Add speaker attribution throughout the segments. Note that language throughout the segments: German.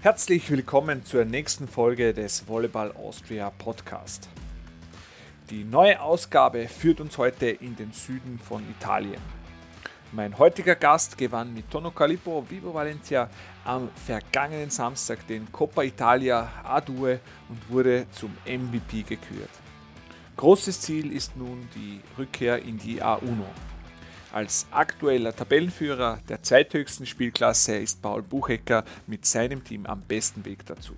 Speaker 1: Herzlich willkommen zur nächsten Folge des Volleyball Austria Podcast. Die neue Ausgabe führt uns heute in den Süden von Italien. Mein heutiger Gast gewann mit Tono Calippo Vivo Valencia am vergangenen Samstag den Coppa Italia A2 und wurde zum MVP gekürt. Großes Ziel ist nun die Rückkehr in die A1. Als aktueller Tabellenführer der zweithöchsten Spielklasse ist Paul Buchecker mit seinem Team am besten Weg dazu.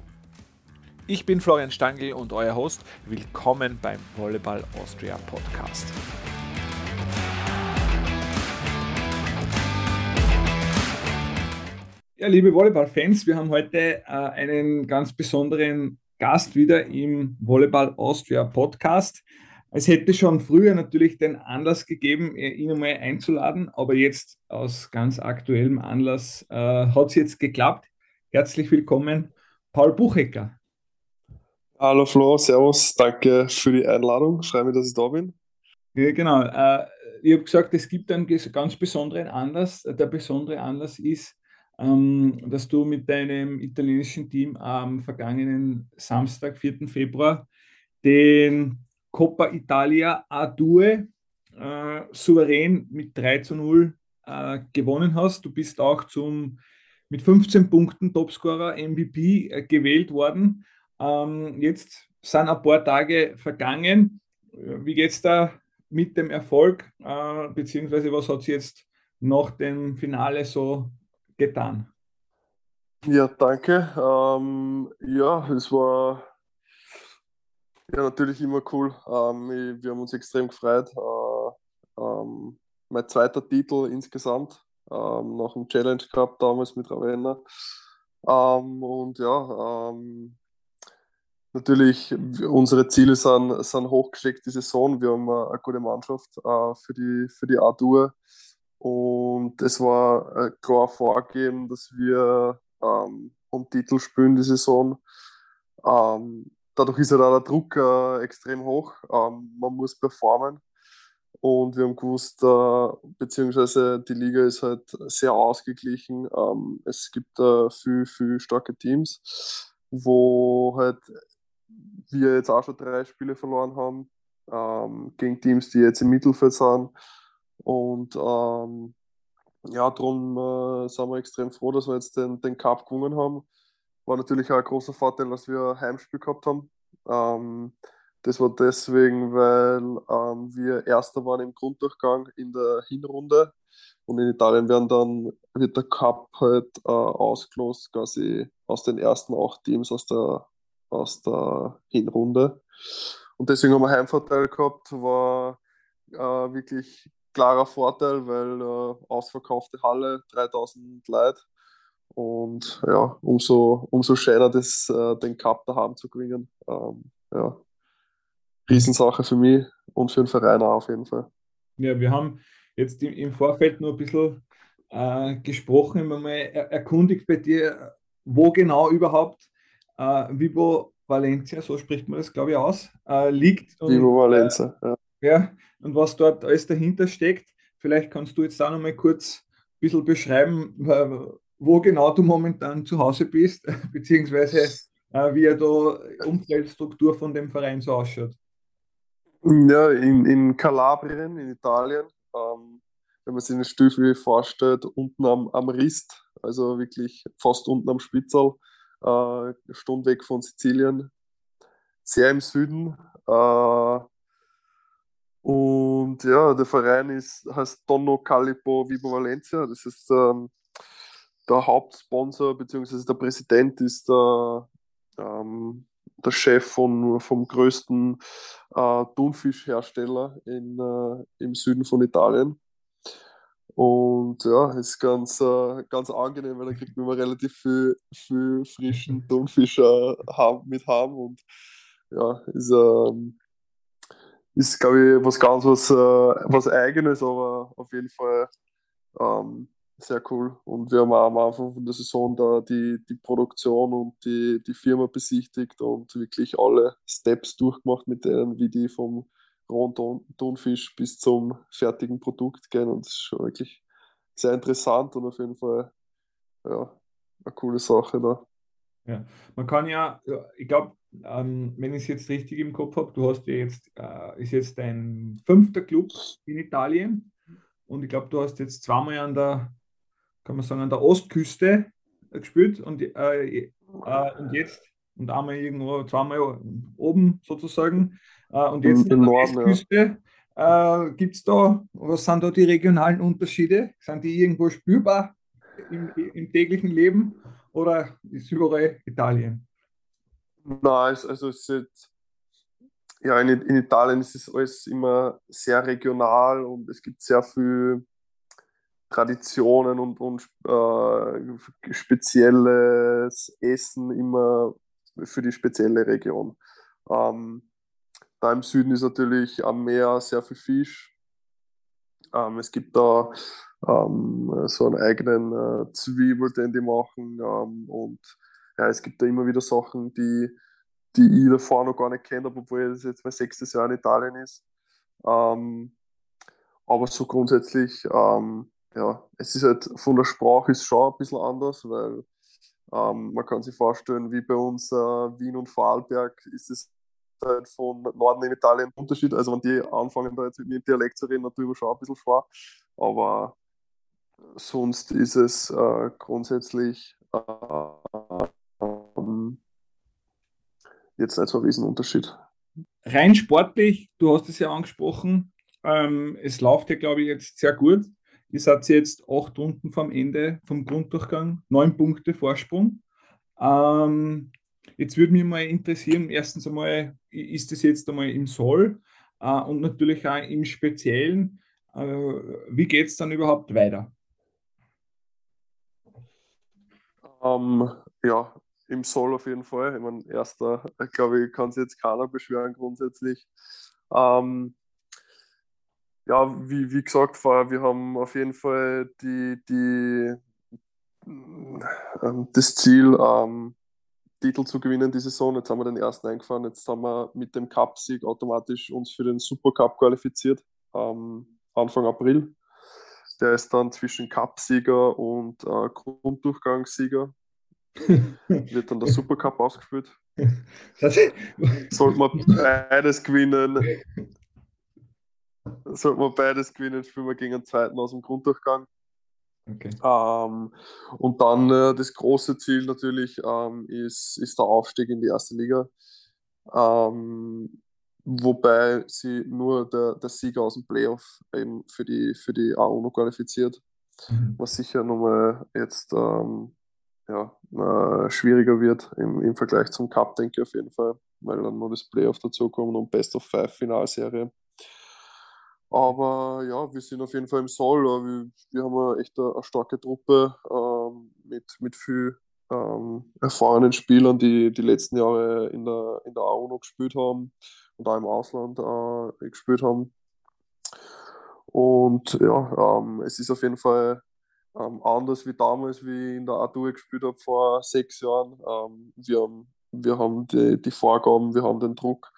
Speaker 1: Ich bin Florian Stangl und euer Host. Willkommen beim Volleyball Austria Podcast. Ja, liebe Volleyball-Fans, wir haben heute äh, einen ganz besonderen Gast wieder im Volleyball Austria Podcast. Es hätte schon früher natürlich den Anlass gegeben, ihn einmal einzuladen, aber jetzt aus ganz aktuellem Anlass äh, hat es jetzt geklappt. Herzlich willkommen, Paul Buchecker.
Speaker 2: Hallo Flo, Servus, danke für die Einladung. Freue mich, dass ich da bin.
Speaker 1: Ja, genau. Äh, ich habe gesagt, es gibt einen ganz besonderen Anlass. Der besondere Anlass ist, ähm, dass du mit deinem italienischen Team am vergangenen Samstag, 4. Februar, den Coppa Italia A2 äh, souverän mit 3 zu 0 äh, gewonnen hast. Du bist auch zum, mit 15 Punkten Topscorer MVP äh, gewählt worden. Ähm, jetzt sind ein paar Tage vergangen. Wie geht es da mit dem Erfolg? Äh, beziehungsweise was hat es jetzt nach dem Finale so getan?
Speaker 2: Ja, danke. Ähm, ja, es war ja, natürlich immer cool. Ähm, wir haben uns extrem gefreut. Äh, ähm, mein zweiter Titel insgesamt ähm, nach dem Challenge Cup damals mit Ravenna. Ähm, und ja, ähm, natürlich unsere Ziele sind, sind hochgesteckt die Saison. Wir haben eine, eine gute Mannschaft äh, für die, für die A-Tour. Und es war äh, klar vorgegeben, dass wir ähm, um Titel spielen die Saison. Ähm, dadurch ist halt auch der Druck äh, extrem hoch. Ähm, man muss performen. Und wir haben gewusst, äh, beziehungsweise die Liga ist halt sehr ausgeglichen. Ähm, es gibt äh, viel, viel starke Teams, wo halt wir jetzt auch schon drei Spiele verloren haben ähm, gegen Teams, die jetzt im Mittelfeld sind. Und ähm, ja, darum äh, sind wir extrem froh, dass wir jetzt den, den Cup gewonnen haben. War natürlich auch ein großer Vorteil, dass wir ein Heimspiel gehabt haben. Ähm, das war deswegen, weil ähm, wir Erster waren im Grunddurchgang in der Hinrunde und in Italien werden dann, wird der Cup halt äh, ausgelost, quasi aus den ersten acht Teams aus der, aus der Hinrunde. Und deswegen haben wir Heimvorteil gehabt, war äh, wirklich klarer Vorteil, weil äh, ausverkaufte Halle, 3000 Leute. Und ja, umso, umso schöner, das, äh, den Cup daheim zu gewinnen. Ähm, ja, Riesensache für mich und für den Verein auch auf jeden Fall.
Speaker 1: Ja, wir haben jetzt im, im Vorfeld nur ein bisschen äh, gesprochen, immer mal erkundigt bei dir, wo genau überhaupt äh, Vivo Valencia, so spricht man das, glaube ich, aus, äh, liegt.
Speaker 2: Und, Vivo Valencia,
Speaker 1: äh, ja. ja. Und was dort alles dahinter steckt. Vielleicht kannst du jetzt da noch mal kurz ein bisschen beschreiben, wo genau du momentan zu Hause bist, beziehungsweise äh, wie ja da Umfeldstruktur von dem Verein so ausschaut.
Speaker 2: Ja, in, in Kalabrien, in Italien, ähm, wenn man sich eine Stiefel vorstellt, unten am, am Rist, also wirklich fast unten am Spitzel, äh, Stunde weg von Sizilien, sehr im Süden. Äh, und ja, der Verein ist, heißt Donno Calippo Vibo Valencia. Das ist ähm, der Hauptsponsor bzw. der Präsident ist der, ähm, der Chef von, vom größten äh, Thunfischhersteller in, äh, im Süden von Italien. Und ja, ist ganz, äh, ganz angenehm, weil da kriegt man immer relativ viel, viel frischen Thunfisch äh, mit haben. Und ja, ist, ähm, ist glaube ich, was ganz was, äh, was Eigenes, aber auf jeden Fall ähm, sehr cool. Und wir haben auch am Anfang von der Saison da die, die Produktion und die, die Firma besichtigt und wirklich alle Steps durchgemacht mit denen, wie die vom rohen Ton, Tonfisch bis zum fertigen Produkt gehen. Und das ist schon wirklich sehr interessant und auf jeden Fall ja, eine coole Sache da.
Speaker 1: Ja, man kann ja, ich glaube, ähm, wenn ich es jetzt richtig im Kopf habe, du hast ja jetzt, äh, ist jetzt dein fünfter Club in Italien und ich glaube, du hast jetzt zweimal an der, kann man sagen, an der Ostküste gespielt und, äh, äh, und jetzt und einmal irgendwo, zweimal oben sozusagen äh, und jetzt in, in der Westküste. Ja. Äh, Gibt es da, was sind da die regionalen Unterschiede? Sind die irgendwo spürbar im, im täglichen Leben oder ist überall Italien?
Speaker 2: Nein, also es ist ja, in, in, Italien ist es alles immer sehr regional und es gibt sehr viel Traditionen und, und äh, spezielles Essen immer für die spezielle Region. Ähm, da im Süden ist natürlich am Meer sehr viel Fisch. Ähm, es gibt da ähm, so einen eigenen äh, Zwiebel, den die machen. Ähm, und ja, es gibt da immer wieder Sachen, die, die ich davor noch gar nicht kenne, obwohl es jetzt mein sechstes Jahr in Italien ist. Ähm, aber so grundsätzlich, ähm, ja, es ist halt von der Sprache ist schon ein bisschen anders, weil ähm, man kann sich vorstellen, wie bei uns äh, Wien und Vorarlberg ist es halt von Norden in Italien Unterschied. Also wenn die anfangen, da jetzt mit mir Dialekt zu reden, natürlich schon ein bisschen schwer. Aber sonst ist es äh, grundsätzlich äh, jetzt nicht so ein Riesenunterschied.
Speaker 1: Rein sportlich, du hast es ja angesprochen, ähm, es läuft ja, glaube ich, jetzt sehr gut. Ihr seid jetzt acht Runden vom Ende vom Grunddurchgang, neun Punkte Vorsprung. Ähm, jetzt würde mich mal interessieren, erstens einmal, ist das jetzt einmal im Soll äh, und natürlich auch im Speziellen, äh, wie geht es dann überhaupt weiter?
Speaker 2: Ähm, ja, im Soll auf jeden Fall. Ich meine, erster, glaube ich, kann sich jetzt keiner beschweren grundsätzlich. Ähm, ja, wie, wie gesagt vorher, wir haben auf jeden Fall die, die, ähm, das Ziel, ähm, Titel zu gewinnen die Saison. Jetzt haben wir den ersten eingefahren. Jetzt haben wir mit dem Cup-Sieg automatisch uns für den Supercup qualifiziert. Ähm, Anfang April. Der ist dann zwischen Cup-Sieger und äh, Grunddurchgangssieger. Wird dann der Supercup ausgespielt. Sollte man beides gewinnen, Sollten wir beides gewinnen, spielen wir gegen den zweiten aus dem Grunddurchgang. Okay. Ähm, und dann äh, das große Ziel natürlich ähm, ist, ist der Aufstieg in die erste Liga. Ähm, wobei sie nur der, der Sieger aus dem Playoff eben für die, für die A1 qualifiziert. Mhm. Was sicher nochmal jetzt ähm, ja, äh, schwieriger wird im, im Vergleich zum Cup, denke ich auf jeden Fall, weil dann nur das Playoff dazukommt und Best of Five Finalserie. Aber ja, wir sind auf jeden Fall im Soll. Wir, wir haben eine echt eine, eine starke Truppe ähm, mit, mit viel ähm, erfahrenen Spielern, die die letzten Jahre in der, in der A1 gespielt haben und auch im Ausland äh, gespielt haben. Und ja, ähm, es ist auf jeden Fall ähm, anders wie damals, wie ich in der A2 gespielt habe vor sechs Jahren. Ähm, wir haben, wir haben die, die Vorgaben, wir haben den Druck,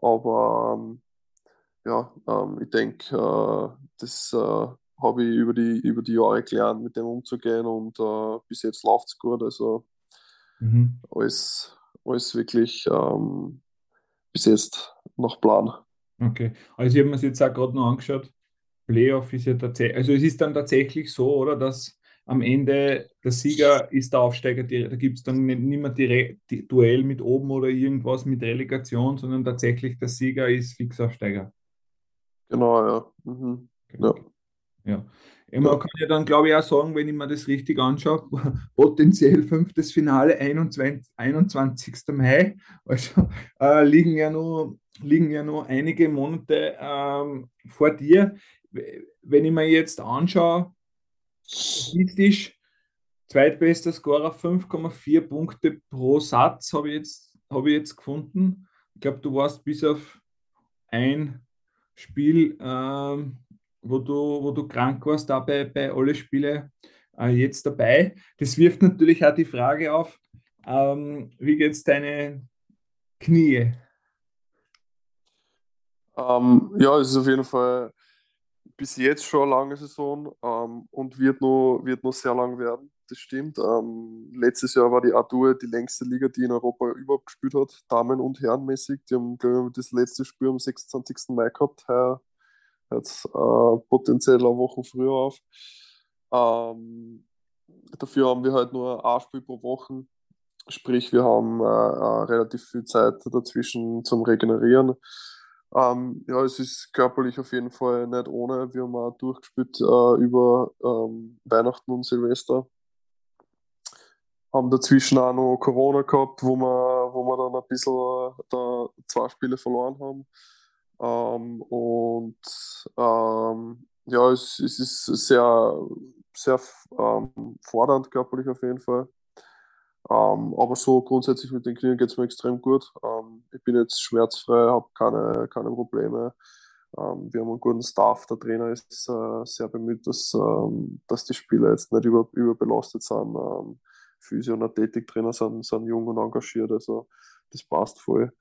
Speaker 2: aber ähm, ja, ähm, ich denke, äh, das äh, habe ich über die, über die Jahre gelernt, mit dem umzugehen und äh, bis jetzt läuft es gut. Also mhm. alles, alles wirklich ähm, bis jetzt nach Plan.
Speaker 1: Okay, also ich habe mir das jetzt auch gerade noch angeschaut. Playoff ist ja tatsächlich, also es ist dann tatsächlich so, oder, dass am Ende der Sieger ist der Aufsteiger, da gibt es dann nicht, nicht mehr die, Duell mit oben oder irgendwas mit Relegation, sondern tatsächlich der Sieger ist Fixaufsteiger.
Speaker 2: Genau, ja. Mhm. Ja.
Speaker 1: ja. Man kann ja dann, glaube ich, auch sagen, wenn ich mir das richtig anschaue, potenziell fünftes Finale 21, 21. Mai. Also äh, liegen, ja nur, liegen ja nur einige Monate ähm, vor dir. Wenn ich mir jetzt anschaue, statistisch, zweitbester Scorer 5,4 Punkte pro Satz habe ich, jetzt, hab ich jetzt gefunden. Ich glaube, du warst bis auf ein Spiel, ähm, wo, du, wo du krank warst, da bei, bei alle Spiele äh, jetzt dabei. Das wirft natürlich auch die Frage auf, ähm, wie geht es deine Knie?
Speaker 2: Ähm, ja, es ist auf jeden Fall bis jetzt schon eine lange Saison ähm, und wird noch, wird noch sehr lang werden. Das stimmt. Ähm, letztes Jahr war die A2 die längste Liga, die in Europa überhaupt gespielt hat, Damen- und Herrenmäßig. Die haben, glaube ich, das letzte Spiel am 26. Mai gehabt. Heuer hört es äh, potenziell eine Woche früher auf. Ähm, dafür haben wir halt nur ein Spiel pro Woche. Sprich, wir haben äh, äh, relativ viel Zeit dazwischen zum Regenerieren. Ähm, ja, es ist körperlich auf jeden Fall nicht ohne. Wir haben auch durchgespielt äh, über ähm, Weihnachten und Silvester. Haben dazwischen auch noch Corona gehabt, wo wir, wo wir dann ein bisschen äh, da zwei Spiele verloren haben. Ähm, und ähm, ja, es, es ist sehr, sehr ähm, fordernd körperlich auf jeden Fall. Ähm, aber so grundsätzlich mit den Knien geht es mir extrem gut. Ähm, ich bin jetzt schmerzfrei, habe keine, keine Probleme. Ähm, wir haben einen guten Staff. Der Trainer ist äh, sehr bemüht, dass, dass die Spieler jetzt nicht über, überbelastet sind. Physio- und Athletiktrainer sind, sind jung und engagiert, also das passt voll.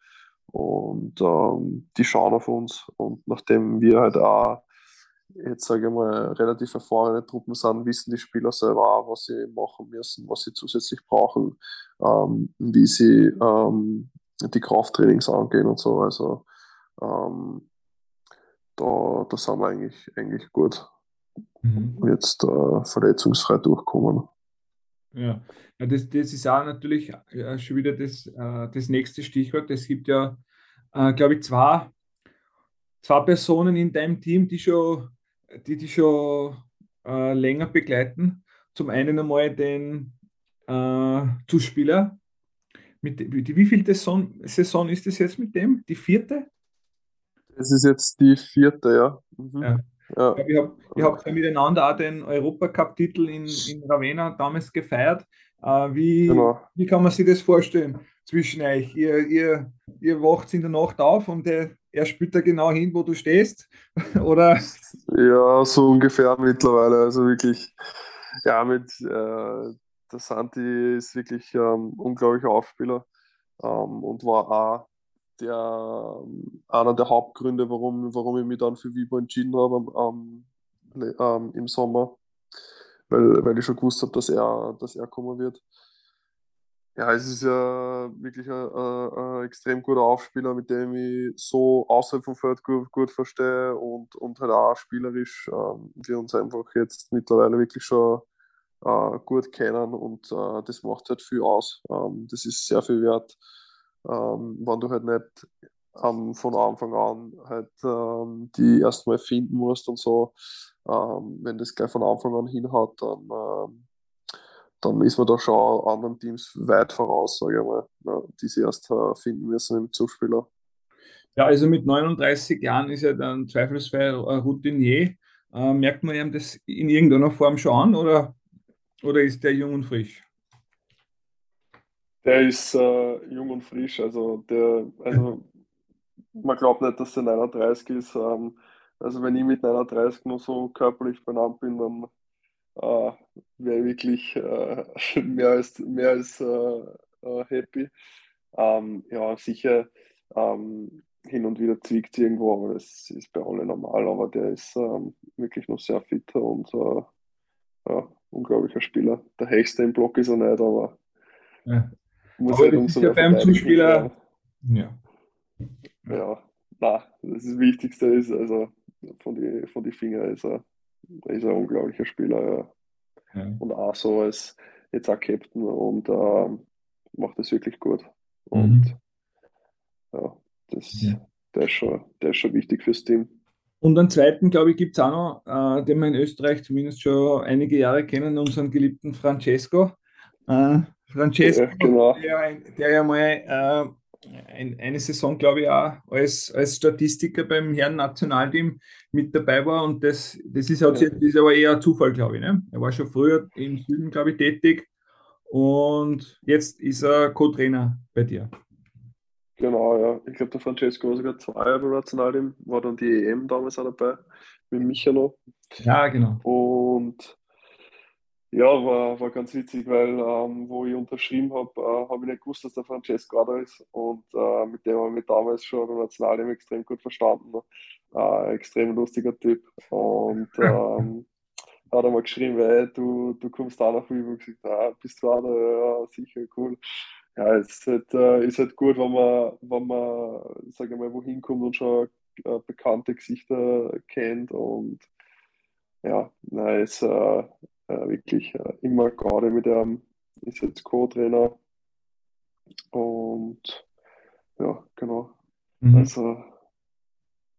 Speaker 2: Und ähm, die schauen auf uns. Und nachdem wir halt auch jetzt sage ich mal, relativ erfahrene Truppen sind, wissen die Spieler selber auch, was sie machen müssen, was sie zusätzlich brauchen, ähm, wie sie ähm, die Krafttrainings angehen und so. Also ähm, da, da sind wir eigentlich, eigentlich gut mhm. jetzt äh, verletzungsfrei durchkommen.
Speaker 1: Ja, ja das, das ist auch natürlich äh, schon wieder das, äh, das nächste Stichwort. Es gibt ja, äh, glaube ich, zwei, zwei Personen in deinem Team, die schon die dich schon äh, länger begleiten. Zum einen einmal den äh, Zuspieler. Mit, die, wie viel Saison, Saison ist das jetzt mit dem? Die vierte?
Speaker 2: Das ist jetzt die vierte, ja. Mhm.
Speaker 1: ja. Ja. Ich habe hab miteinander auch den Europacup-Titel in, in Ravenna damals gefeiert. Äh, wie, genau. wie kann man sich das vorstellen zwischen euch? Ihr, ihr, ihr wacht in der Nacht auf und der, er spielt da genau hin, wo du stehst? Oder?
Speaker 2: Ja, so ungefähr mittlerweile. Also wirklich, ja, mit äh, der Santi ist wirklich ähm, unglaublicher Aufspieler ähm, und war auch der, ähm, einer der Hauptgründe, warum, warum ich mich dann für Vibo entschieden habe ähm, im Sommer, weil, weil ich schon gewusst habe, dass er, dass er kommen wird. Ja, es ist ja wirklich ein, ein, ein, extrem guter Aufspieler, mit dem ich so außerhalb vom Feld gut, gut verstehe und, und halt auch spielerisch ähm, wir uns einfach jetzt mittlerweile wirklich schon äh, gut kennen und äh, das macht halt viel aus. Ähm, das ist sehr viel wert, ähm, wenn du halt nicht ähm, von Anfang an halt ähm, die erstmal finden musst und so. Ähm, wenn das gleich von Anfang an hinhaut, dann ähm, dann ist man da schon anderen Teams weit voraus, sage ich mal, ja, die sie erst äh, finden müssen im Zuspieler.
Speaker 1: Ja, also mit 39 Jahren ist er dann zweifelsfrei ein Routinier. Äh, merkt man ihm das in irgendeiner Form schon an oder, oder ist der jung und frisch?
Speaker 2: Der ist äh, jung und frisch, also der, also man glaubt nicht, dass der 39 ist. Ähm, also wenn ich mit 39 noch so körperlich benannt bin, dann äh, wäre wirklich äh, mehr als, mehr als äh, äh, happy. Ähm, ja, sicher ähm, hin und wieder zwickt irgendwo, aber das ist bei allen normal, aber der ist ähm, wirklich noch sehr fit und äh, ja, unglaublicher Spieler. Der höchste im Block ist er nicht, aber
Speaker 1: ja. Muss aber halt umso ja beim Zuspieler. Ja.
Speaker 2: Ja, na, das, das Wichtigste ist, also von die, von die Finger ist er er ist ein unglaublicher Spieler, ja. ja. Und auch so als jetzt auch Captain und ähm, macht das wirklich gut. Und mhm. ja, das, ja. Der, ist schon, der ist schon wichtig fürs Team.
Speaker 1: Und einen zweiten, glaube ich, gibt es auch noch, äh, den wir in Österreich zumindest schon einige Jahre kennen, unseren geliebten Francesco. Äh, Francesco, ja, genau. der, der ja mal äh, ein, eine Saison, glaube ich, auch als, als Statistiker beim Herren Nationalteam mit dabei war. Und das, das ist, halt, ja. das ist aber eher ein Zufall, glaube ich. Ne? Er war schon früher im Süden, glaube ich, tätig. Und jetzt ist er Co-Trainer bei dir.
Speaker 2: Genau, ja. Ich glaube, der Francesco war sogar zwei Jahre beim Nationalteam, war dann die EM damals auch dabei, mit Micha noch.
Speaker 1: Ja, genau.
Speaker 2: Und ja, war, war ganz witzig, weil ähm, wo ich unterschrieben habe, äh, habe ich nicht gewusst, dass der Francesco da ist. Und äh, mit dem habe ich mich damals schon beim Nationalteam extrem gut verstanden. Äh, extrem lustiger Typ. Und ähm, hat er mal geschrieben, weil du, du kommst auch nach Vivo. Ich gesagt, ah, bist du auch da? Ja, sicher, cool. Ja, es ist halt, äh, ist halt gut, wenn man, wenn man, sag ich mal, wohin kommt und schon äh, bekannte Gesichter kennt und ja, na, ist äh, äh, wirklich äh, immer gerade mit dem, ist jetzt Co-Trainer und ja, genau.
Speaker 1: Mhm. Also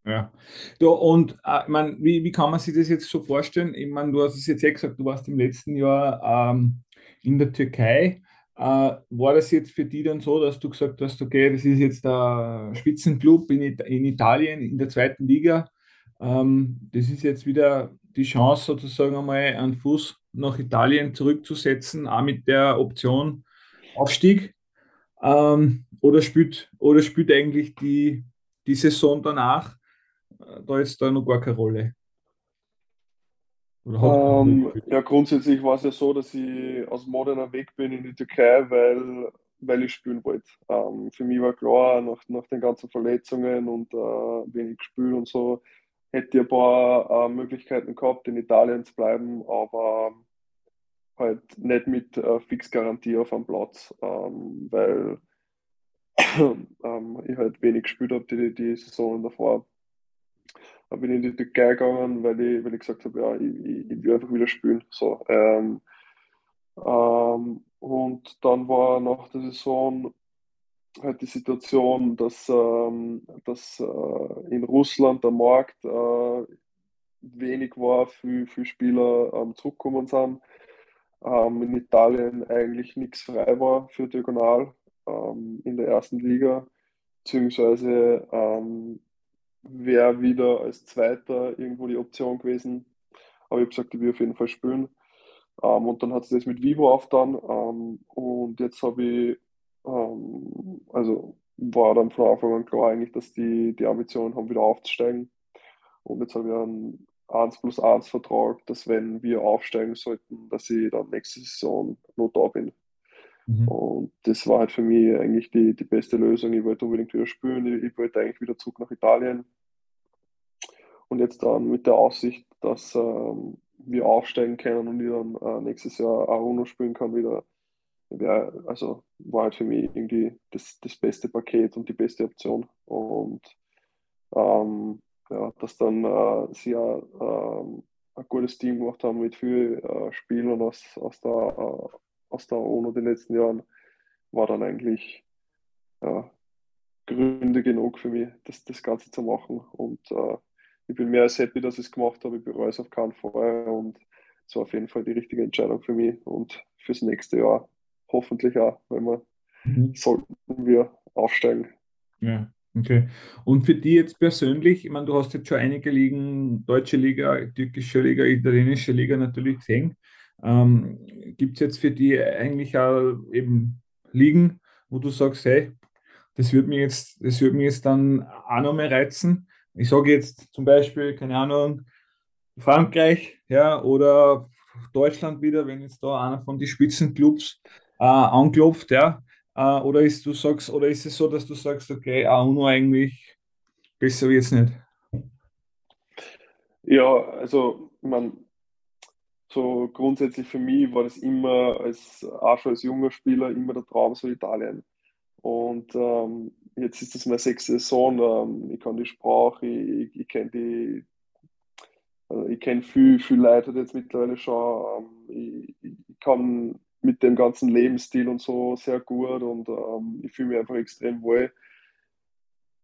Speaker 1: ja. Du, und äh, ich mein, wie, wie kann man sich das jetzt so vorstellen? Ich meine, du hast es jetzt ja gesagt, du warst im letzten Jahr ähm, in der Türkei. Äh, war das jetzt für dich dann so, dass du gesagt hast, okay, das ist jetzt der Spitzenclub in, in Italien, in der zweiten Liga. Ähm, das ist jetzt wieder die Chance, sozusagen einmal einen Fuß nach Italien zurückzusetzen, auch mit der Option Aufstieg. Ähm, oder, spielt, oder spielt eigentlich die, die Saison danach äh, da jetzt da noch gar keine Rolle?
Speaker 2: Ähm, ja, grundsätzlich war es ja so, dass ich aus Modena weg bin in die Türkei, weil, weil ich spielen wollte. Ähm, für mich war klar, nach, nach den ganzen Verletzungen und äh, wenig Spiel und so, hätte ich ein paar äh, Möglichkeiten gehabt, in Italien zu bleiben, aber halt nicht mit äh, Fixgarantie auf einem Platz, ähm, weil ähm, ich halt wenig gespielt habe die, die Saison davor. Da bin ich in die Türkei gegangen, weil ich, weil ich gesagt habe, ja, ich, ich, ich will einfach wieder spielen. So, ähm, ähm, und dann war nach der Saison halt die Situation, dass, ähm, dass äh, in Russland der Markt äh, wenig war, für, für Spieler ähm, zurückgekommen sind. Ähm, in Italien eigentlich nichts frei war für Diagonal ähm, in der ersten Liga, beziehungsweise ähm, wäre wieder als Zweiter irgendwo die Option gewesen. Aber ich habe gesagt, ich will auf jeden Fall spielen. Ähm, und dann hat es das mit Vivo aufgetan. Ähm, und jetzt habe ich, ähm, also war dann von Anfang an klar eigentlich, dass die die Ambition haben, wieder aufzusteigen. Und jetzt habe ich einen 1 plus 1 Vertrag, dass wenn wir aufsteigen sollten, dass ich dann nächste Saison noch da bin. Mhm. Und das war halt für mich eigentlich die, die beste Lösung. Ich wollte unbedingt wieder spielen, ich, ich wollte eigentlich wieder zurück nach Italien. Und jetzt dann mit der Aussicht, dass ähm, wir aufsteigen können und ich dann äh, nächstes Jahr Aruno spielen kann wieder. Ja, also war halt für mich irgendwie das, das beste Paket und die beste Option. Und ähm, ja, dass dann äh, sie ja äh, ein gutes Team gemacht haben mit vielen äh, Spielern aus, aus der, äh, aus der UNO den letzten Jahren, war dann eigentlich ja, Gründe genug für mich, das, das Ganze zu machen. Und äh, ich bin mehr als happy, dass ich es gemacht habe. Ich bereue es auf keinen Fall und es war auf jeden Fall die richtige Entscheidung für mich und fürs nächste Jahr hoffentlich auch, weil wir mhm. sollten wir aufsteigen.
Speaker 1: Ja. Okay. Und für die jetzt persönlich, ich meine, du hast jetzt schon einige Ligen, deutsche Liga, türkische Liga, italienische Liga natürlich gesehen. Ähm, Gibt es jetzt für die eigentlich auch eben Ligen, wo du sagst, hey, das würde mich jetzt, das würde mich jetzt dann auch noch mehr reizen. Ich sage jetzt zum Beispiel, keine Ahnung, Frankreich, ja, oder Deutschland wieder, wenn jetzt da einer von den Spitzenclubs äh, anklopft, ja, äh, oder ist du sagst, oder ist es so, dass du sagst, okay, UNO eigentlich besser wie jetzt nicht?
Speaker 2: Ja, also man so grundsätzlich für mich war das immer als auch schon als junger Spieler immer der Traum so Italien. Und ähm, jetzt ist das meine sechste Saison. Ähm, ich kann die Sprache, ich, ich kenne die, also ich kenne viel, viel Leute jetzt mittlerweile schon. Ähm, ich, ich, kann mit dem ganzen Lebensstil und so sehr gut und ähm, ich fühle mich einfach extrem wohl.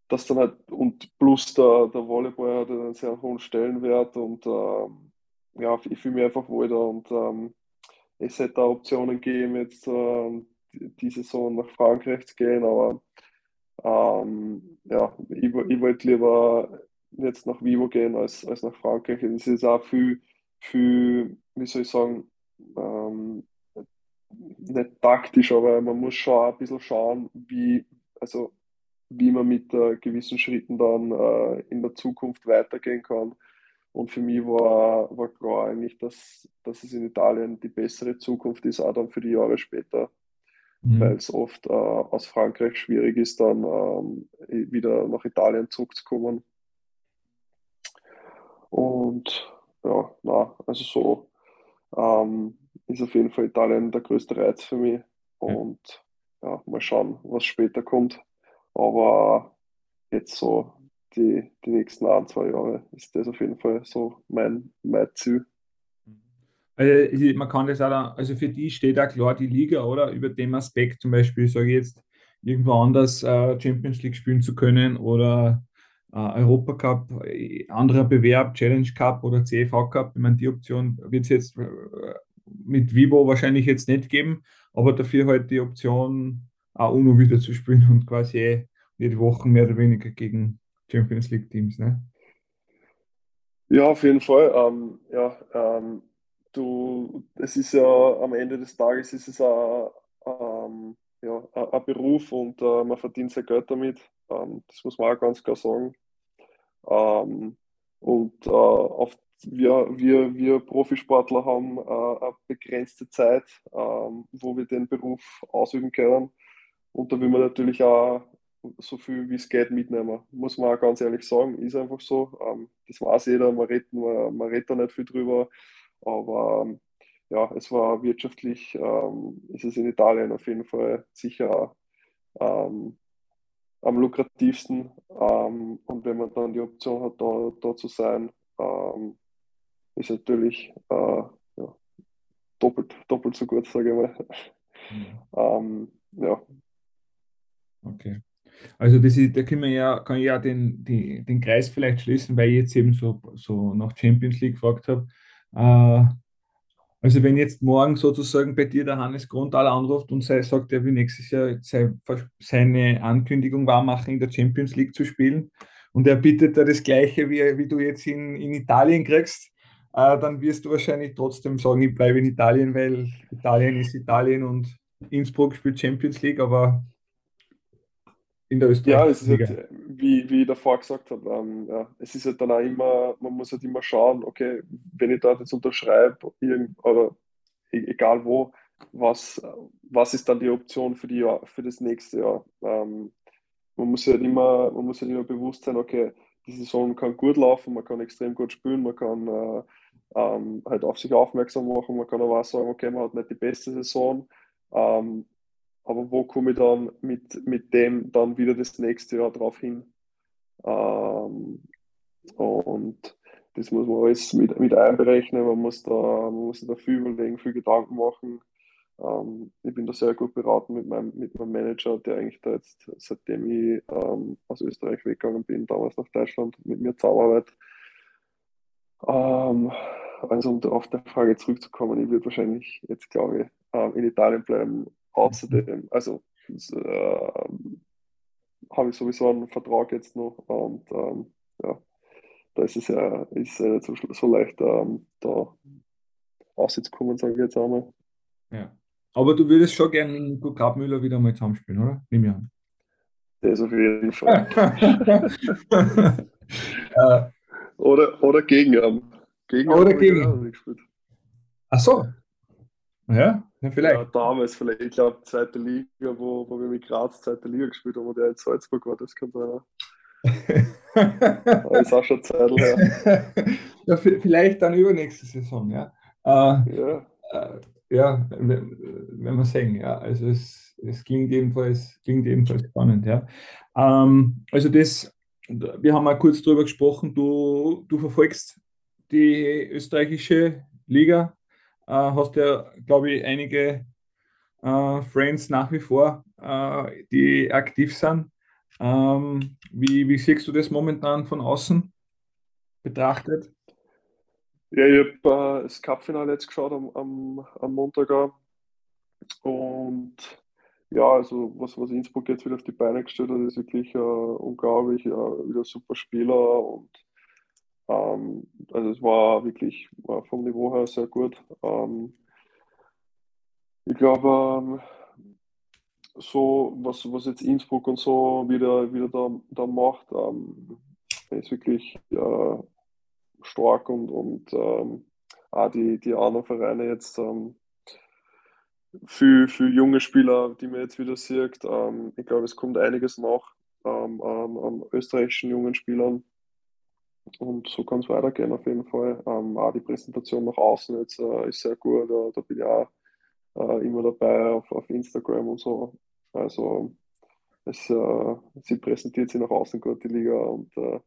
Speaker 2: Das dann halt, und plus der, der Volleyball hat einen sehr hohen Stellenwert und ähm, ja, ich fühle mich einfach wohl da und ähm, es hätte da Optionen gegeben, jetzt ähm, die Saison nach Frankreich zu gehen, aber ähm, ja, ich, ich wollte lieber jetzt nach Vivo gehen als, als nach Frankreich. Es ist auch viel, viel, wie soll ich sagen, ähm, nicht taktisch, aber man muss schon ein bisschen schauen, wie, also, wie man mit äh, gewissen Schritten dann äh, in der Zukunft weitergehen kann. Und für mich war, war klar eigentlich, dass, dass es in Italien die bessere Zukunft ist, auch dann für die Jahre später. Mhm. Weil es oft äh, aus Frankreich schwierig ist, dann ähm, wieder nach Italien zurückzukommen. Und ja, na, also so ähm, ist auf jeden Fall Italien der größte Reiz für mich. Und ja, mal schauen, was später kommt. Aber jetzt so die, die nächsten ein, zwei Jahre ist das auf jeden Fall so mein, mein Ziel.
Speaker 1: Also, man kann das auch, dann, also für die steht auch klar die Liga, oder? Über dem Aspekt zum Beispiel, sage ich jetzt, irgendwo anders äh, Champions League spielen zu können oder äh, Europacup, äh, anderer Bewerb, Challenge Cup oder CFV Cup. Ich meine, die Option wird es jetzt mit Vivo wahrscheinlich jetzt nicht geben, aber dafür halt die Option, auch UNO wieder zu spielen und quasi jede Woche mehr oder weniger gegen Champions League Teams. Ne?
Speaker 2: Ja, auf jeden Fall. Ähm, ja, ähm, du, es ist ja am Ende des Tages ist es ein, ähm, ja, ein Beruf und äh, man verdient sein Geld damit. Ähm, das muss man auch ganz klar sagen. Ähm, und äh, auf, wir, wir, wir Profisportler haben äh, eine begrenzte Zeit, ähm, wo wir den Beruf ausüben können. Und da will man natürlich auch so viel wie es geht mitnehmen. Muss man auch ganz ehrlich sagen, ist einfach so. Ähm, das weiß jeder, man redet, man, man redet da nicht viel drüber. Aber ähm, ja, es war wirtschaftlich, ähm, ist es in Italien auf jeden Fall sicher ähm, am lukrativsten. Ähm, und wenn man dann die Option hat, da, da zu sein, ähm, ist natürlich äh, ja, doppelt, doppelt so gut, sage ich mal. Mhm. ja.
Speaker 1: Okay. Also das ist, da kann man ja, kann ich ja den, die, den Kreis vielleicht schließen, weil ich jetzt eben so, so nach Champions League gefragt habe. Äh, also wenn jetzt morgen sozusagen bei dir der Hannes Grundal anruft und sei, sagt, er will nächstes Jahr seine Ankündigung wahrmachen, in der Champions League zu spielen und er bittet da das Gleiche, wie, wie du jetzt in, in Italien kriegst, äh, dann wirst du wahrscheinlich trotzdem sagen, ich bleibe in Italien, weil Italien ist Italien und Innsbruck spielt Champions League, aber
Speaker 2: in der Österreich. Ja, es ist halt, wie, wie ich davor gesagt habe, ähm, ja, es ist halt dann auch immer, man muss halt immer schauen, okay, wenn ich dort jetzt unterschreibe, oder e-, egal wo, was, was ist dann die Option für, die für das nächste Jahr? Ähm, man muss halt immer, man muss halt immer bewusst sein, okay, die Saison kann gut laufen, man kann extrem gut spielen, man kann äh, ähm, halt auf sich aufmerksam machen, man kann aber auch sagen, okay, man hat nicht die beste Saison, ähm, aber wo komme ich dann mit, mit dem dann wieder das nächste Jahr drauf hin? Ähm, und das muss man alles mit, mit einberechnen. Man muss, da, man muss da viel überlegen, viel Gedanken machen. Ähm, ich bin da sehr gut beraten mit meinem, mit meinem Manager, der eigentlich da jetzt, seitdem ich ähm, aus Österreich weggegangen bin, damals nach Deutschland, mit mir zusammenarbeitet. Ähm, also um auf der Frage zurückzukommen, ich würde wahrscheinlich jetzt, glaube ich, ähm, in Italien bleiben Außerdem, also äh, habe ich sowieso einen Vertrag jetzt noch und ähm, ja, da ist es ja ist nicht so, so leicht, ähm, da auszukommen, sage ich jetzt einmal.
Speaker 1: Ja. Aber du würdest schon gerne mit Nico Grabmüller wieder mal zusammenspielen, oder? Nimm ich an.
Speaker 2: Das auf jeden Fall. Äh. oder, oder gegen ihn.
Speaker 1: Gegen oder gegen. Ach so. Ja, ja, vielleicht. Ja,
Speaker 2: damals vielleicht, ich glaube, zweite Liga, wo, wo wir mit Graz zweite Liga gespielt haben, wo der in Salzburg war, das kann sein. Aber ist auch schon Zeit her.
Speaker 1: ja, vielleicht dann übernächste Saison, ja. Äh, ja. Äh, ja, wenn, wir sehen, ja. Also es, es klingt jedenfalls, klingt jedenfalls spannend, ja. Ähm, also das, wir haben mal kurz drüber gesprochen, du, du verfolgst die österreichische Liga äh, hast ja, glaube ich, einige äh, Friends nach wie vor, äh, die aktiv sind. Ähm, wie, wie siehst du das momentan von außen betrachtet?
Speaker 2: Ja, ich habe äh, das Cup-Finale jetzt geschaut am, am, am Montag. Und ja, also was, was Innsbruck jetzt wieder auf die Beine gestellt hat, ist wirklich äh, unglaublich. Äh, wieder super Spieler und ähm, also es war wirklich war vom Niveau her sehr gut. Ähm, ich glaube, ähm, so was, was jetzt Innsbruck und so wieder, wieder da, da macht, ähm, ist wirklich äh, stark und, und ähm, auch die, die anderen Vereine jetzt ähm, für, für junge Spieler, die man jetzt wieder sieht. Ähm, ich glaube, es kommt einiges nach ähm, an, an österreichischen jungen Spielern. und so kann es weitergehen auf jeden Fall. Ähm, auch die Präsentation nach außen jetzt äh, ist sehr gut. Da, da bin ich auch äh, immer dabei auf, auf Instagram und so. Also es, äh, sie präsentiert sich nach außen gut, die Liga. Und äh,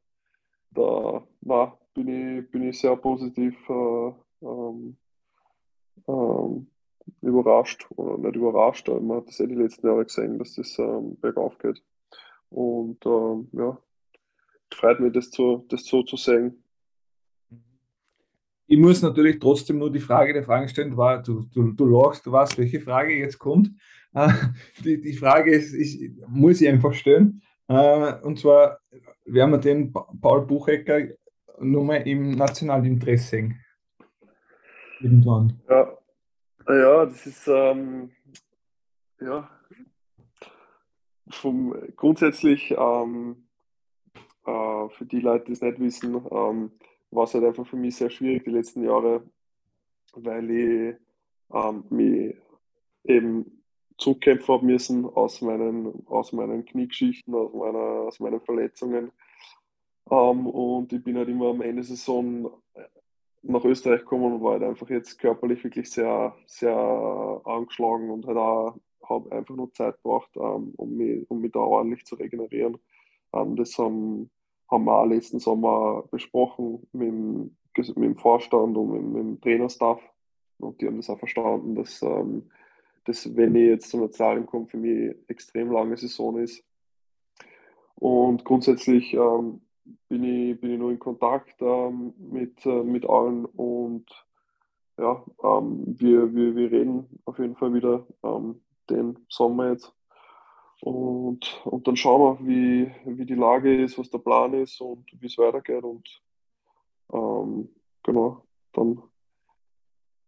Speaker 2: da na, bin, ich, bin ich sehr positiv äh, ähm, ähm, überrascht. Oder nicht überrascht, aber man hat das ja die letzten Jahre gesehen, dass das ähm, bergauf geht. Und ähm, ja, freut mich, das, zu, das so zu sehen.
Speaker 1: Ich muss natürlich trotzdem nur die Frage der Fragen stellen. Du, du, du, du lachst, du weißt, welche Frage jetzt kommt. Äh, die, die Frage ist, ich, muss ich einfach stellen. Äh, und zwar werden wir den Paul Buchecker nur mal im Nationalinteresse sehen.
Speaker 2: Irgendwann. Ja, ja das ist ähm, ja vom, grundsätzlich ähm, äh, für die Leute, die es nicht wissen, ähm, war es halt einfach für mich sehr schwierig die letzten Jahre, weil ich ähm, mich eben zurückkämpfen habe müssen aus meinen, aus meinen Kniegeschichten, aus, meiner, aus meinen Verletzungen. Ähm, und ich bin halt immer am Ende der Saison nach Österreich gekommen und war halt einfach jetzt körperlich wirklich sehr, sehr angeschlagen und halt auch habe einfach nur Zeit gebraucht, ähm, um, mich, um mich da ordentlich zu regenerieren. Ähm, das haben, haben wir auch letzten Sommer besprochen mit dem, mit dem Vorstand und mit, mit dem Trainerstaff. Und die haben das auch verstanden, dass, ähm, dass wenn ich jetzt zu einer Zahl komme, für mich extrem lange Saison ist. Und grundsätzlich ähm, bin, ich, bin ich nur in Kontakt ähm, mit, äh, mit allen und ja, ähm, wir, wir, wir reden auf jeden Fall wieder ähm, den Sommer jetzt. Und, und dann schauen wir, wie, wie die Lage ist, was der Plan ist und wie es weitergeht. Und ähm, genau, dann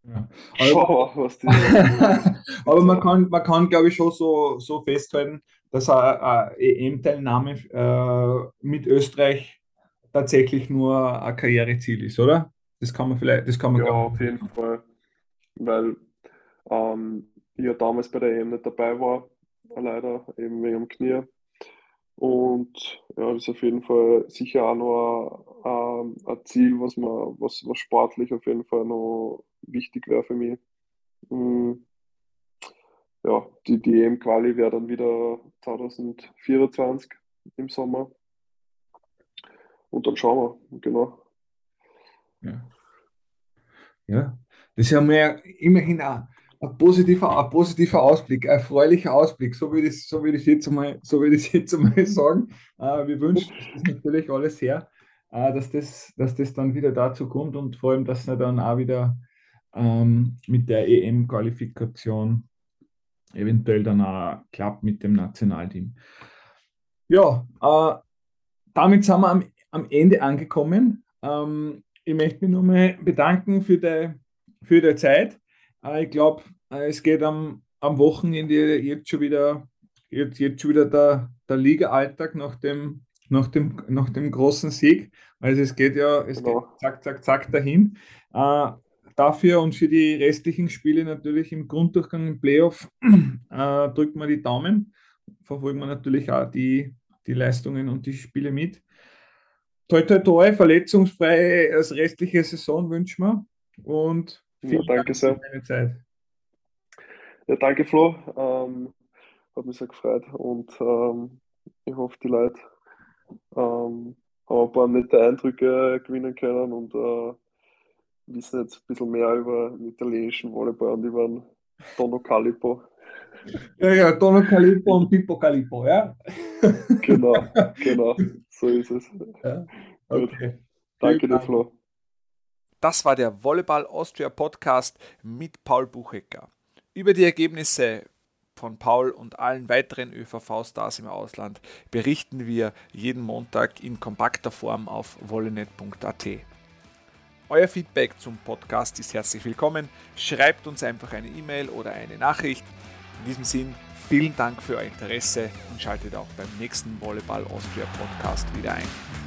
Speaker 1: ja. Aber, Schau, was die aber man kann, man kann glaube ich, schon so, so festhalten, dass eine EM-Teilnahme äh, mit Österreich tatsächlich nur ein Karriereziel ist, oder? Das kann man vielleicht, das kann man
Speaker 2: Ja, auf jeden Fall. Weil ähm, ich ja damals bei der EM nicht dabei war, leider eben wegen dem Knie. Und ja, das ist auf jeden Fall sicher auch noch ein, ein Ziel, was, man, was, was sportlich auf jeden Fall noch wichtig wäre für mich. Mhm. Ja, die, die EM-Quali wäre dann wieder 2024 im Sommer. Und dann schauen wir, genau.
Speaker 1: Ja, ja. das ist ja mehr immerhin auch ein positiver, ein positiver Ausblick, ein erfreulicher Ausblick, so würde ich, so ich jetzt einmal, so würde ich jetzt einmal sagen. Äh, wir wünschen uns natürlich alles her, äh, dass, das, dass das dann wieder dazu kommt und vor allem, dass es dann auch wieder ähm, mit der EM-Qualifikation eventuell dann auch klappt mit dem Nationalteam. Ja, äh, damit sind wir am, am Ende angekommen. Ähm, ich möchte mich nochmal bedanken für die, für die Zeit. Äh, ich glaube, äh, es geht am, am Wochenende jetzt schon wieder, jetzt, jetzt schon wieder der, der Liga-Alltag nach dem, nach, dem, nach dem großen Sieg. Also es geht ja, es genau. geht zack, zack, zack dahin. Äh, dafür und für die restlichen Spiele natürlich im Grunddurchgang im Playoff äh, drücken wir die Daumen. Verfolgen wir natürlich auch die, die Leistungen und die Spiele mit. Toi, toi, toi, verletzungsfrei als restliche Saison wünschen wir. Und
Speaker 2: Vielen ja, danke Dank sehr. für deine Zeit. Ja, danke Flo. Ähm, hat mich sehr gefreut und ähm, ich hoffe, die Leute ähm, haben ein paar nette Eindrücke gewinnen können und äh, wissen jetzt ein bisschen mehr über den italienischen Volleyball und über den Tono Calippo.
Speaker 1: Ja, ja, Tono Calippo und Pippo Calippo, ja?
Speaker 2: Genau, genau, so ist es. Ja, okay. Danke dir, Flo.
Speaker 3: Das war der Volleyball Austria Podcast mit Paul Buchecker. Über die Ergebnisse von Paul und allen weiteren ÖVV-Stars im Ausland berichten wir jeden Montag in kompakter Form auf vollenet.at. Euer Feedback zum Podcast ist herzlich willkommen. Schreibt uns einfach eine E-Mail oder eine Nachricht. In diesem Sinn, vielen Dank für euer Interesse und schaltet auch beim nächsten Volleyball Austria Podcast wieder ein.